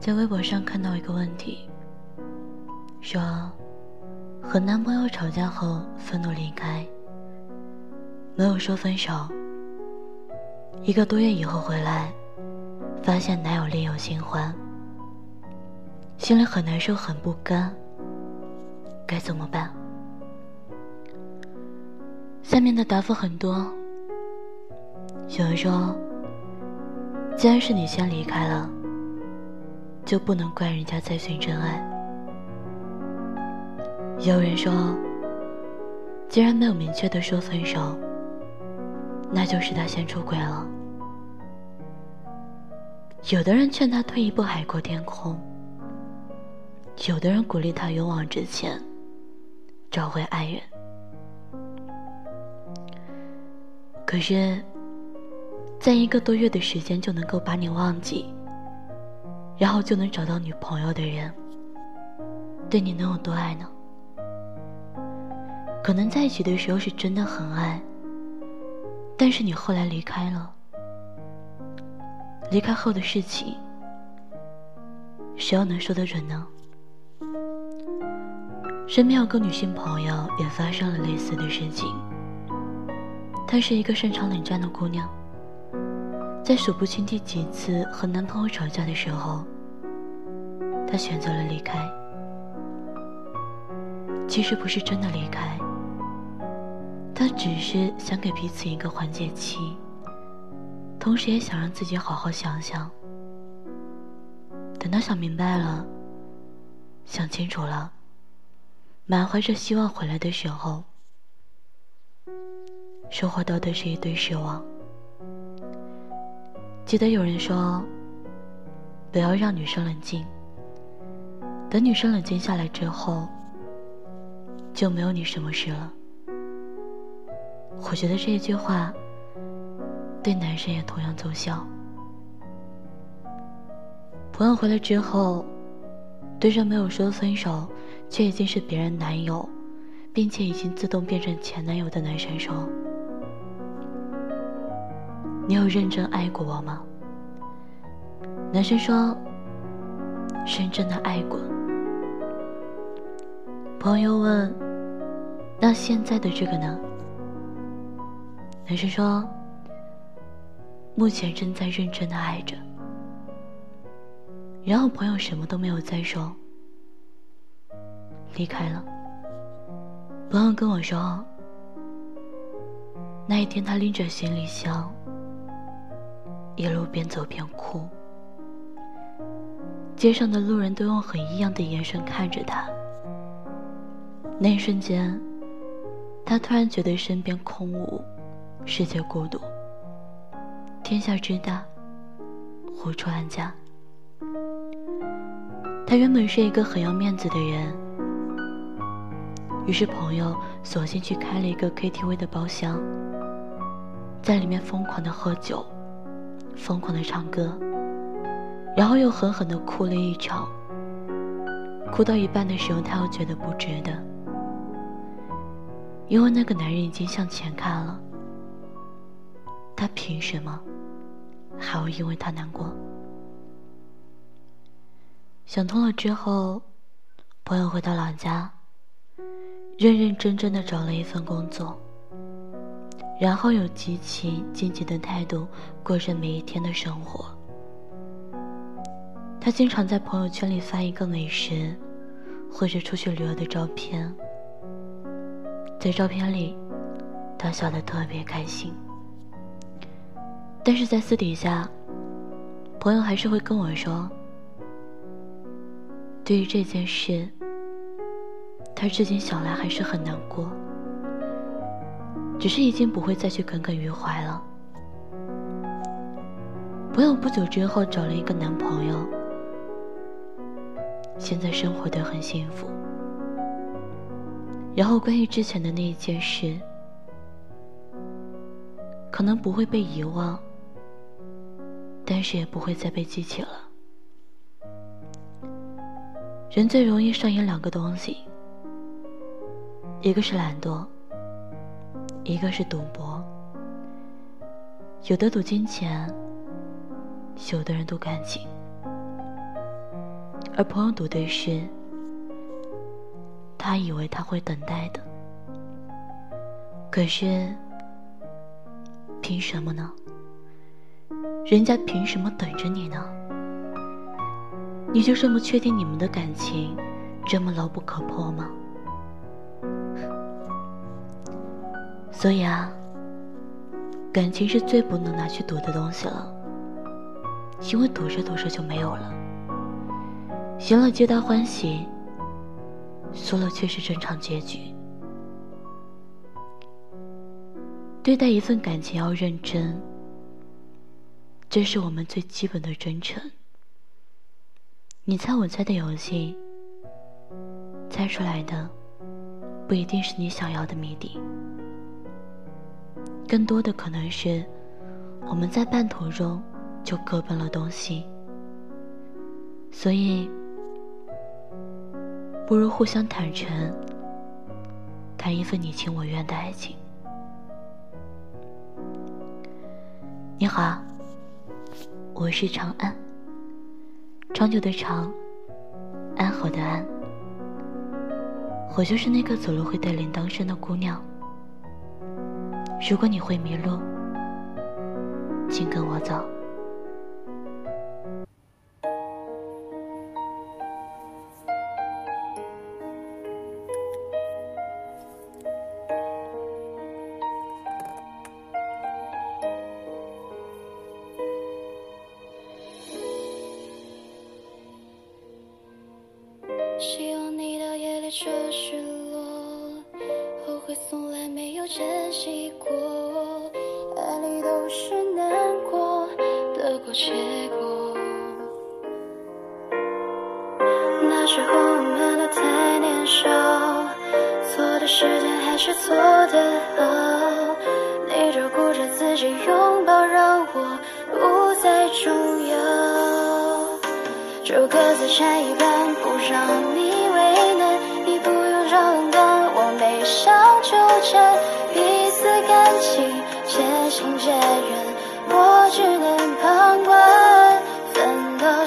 在微博上看到一个问题，说和男朋友吵架后愤怒离开，没有说分手，一个多月以后回来，发现男友另有新欢，心里很难受很不甘，该怎么办？下面的答复很多，有人说，既然是你先离开了。就不能怪人家在寻真爱。有人说，既然没有明确的说分手，那就是他先出轨了。有的人劝他退一步海阔天空，有的人鼓励他勇往直前，找回爱人。可是，在一个多月的时间就能够把你忘记？然后就能找到女朋友的人，对你能有多爱呢？可能在一起的时候是真的很爱，但是你后来离开了，离开后的事情，谁又能说得准呢？身边有个女性朋友也发生了类似的事情，她是一个擅长冷战的姑娘。在数不清第几次和男朋友吵架的时候，她选择了离开。其实不是真的离开，她只是想给彼此一个缓解期，同时也想让自己好好想想。等她想明白了，想清楚了，满怀着希望回来的时候，收获到的是一堆失望。记得有人说：“不要让女生冷静，等女生冷静下来之后，就没有你什么事了。”我觉得这一句话对男生也同样奏效。朋友回来之后，对着没有说分手却已经是别人男友，并且已经自动变成前男友的男生说。你有认真爱过我吗？男生说：“深真的爱过。”朋友问：“那现在的这个呢？”男生说：“目前正在认真的爱着。”然后朋友什么都没有再说，离开了。朋友跟我说：“那一天他拎着行李箱。”一路边走边哭，街上的路人都用很异样的眼神看着他。那一瞬间，他突然觉得身边空无，世界孤独，天下之大，无处安家。他原本是一个很要面子的人，于是朋友索性去开了一个 KTV 的包厢，在里面疯狂的喝酒。疯狂的唱歌，然后又狠狠的哭了一场。哭到一半的时候，他又觉得不值得，因为那个男人已经向前看了。他凭什么还要因为他难过？想通了之后，朋友回到老家，认认真真的找了一份工作。然后有极其积极的态度过着每一天的生活。他经常在朋友圈里发一个美食，或者出去旅游的照片。在照片里，他笑得特别开心。但是在私底下，朋友还是会跟我说，对于这件事，他至今想来还是很难过。只是已经不会再去耿耿于怀了。朋友不久之后找了一个男朋友，现在生活的很幸福。然后关于之前的那一件事，可能不会被遗忘，但是也不会再被记起了。人最容易上瘾两个东西，一个是懒惰。一个是赌博，有的赌金钱，有的人赌感情。而朋友赌的是，他以为他会等待的。可是，凭什么呢？人家凭什么等着你呢？你就这么确定你们的感情这么牢不可破吗？所以啊，感情是最不能拿去赌的东西了，因为赌着赌着就没有了。赢了皆大欢喜，输了却是正常结局。对待一份感情要认真，这是我们最基本的真诚。你猜我猜的游戏，猜出来的不一定是你想要的谜底，更多的可能是我们在半途中就各奔了东西，所以。不如互相坦诚，谈一份你情我愿的爱情。你好，我是长安，长久的长，安好的安。我就是那个走路会带铃铛声的姑娘。如果你会迷路，请跟我走。过且过。那时候我们都太年少，错的时间还是错的好，你就顾着自己拥抱，让我不再重要，就各自拆一半，不让你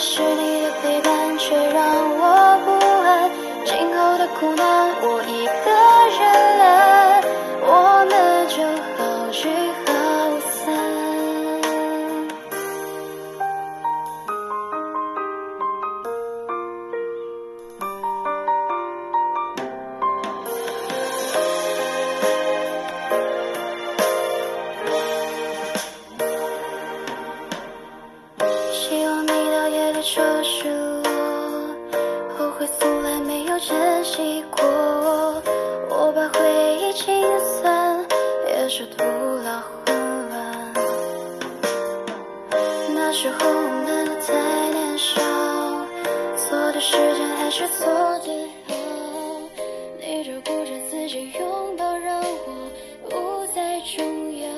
是你的陪伴，却让我不安。今后的苦难，时间还是错的好，你就顾着自己拥抱，让我不再重要，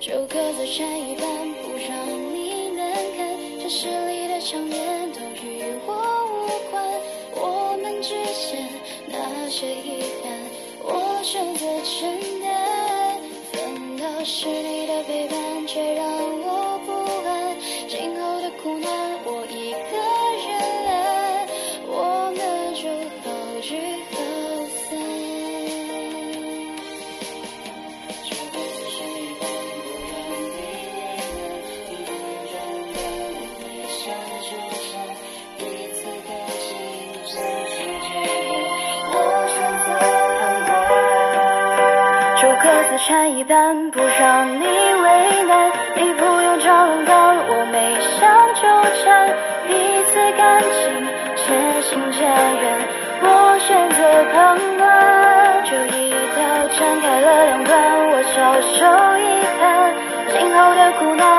就各自拆一半，不让你难堪，这诗里的场面都与我无关，我们之间那些遗憾，我选择承担，反倒是你的背叛，却让但，不让你为难，你不用装扮，我没想。纠缠彼此感情渐行渐远，我选择旁观，就一刀斩开了两端，我翘首以盼，今后的苦难。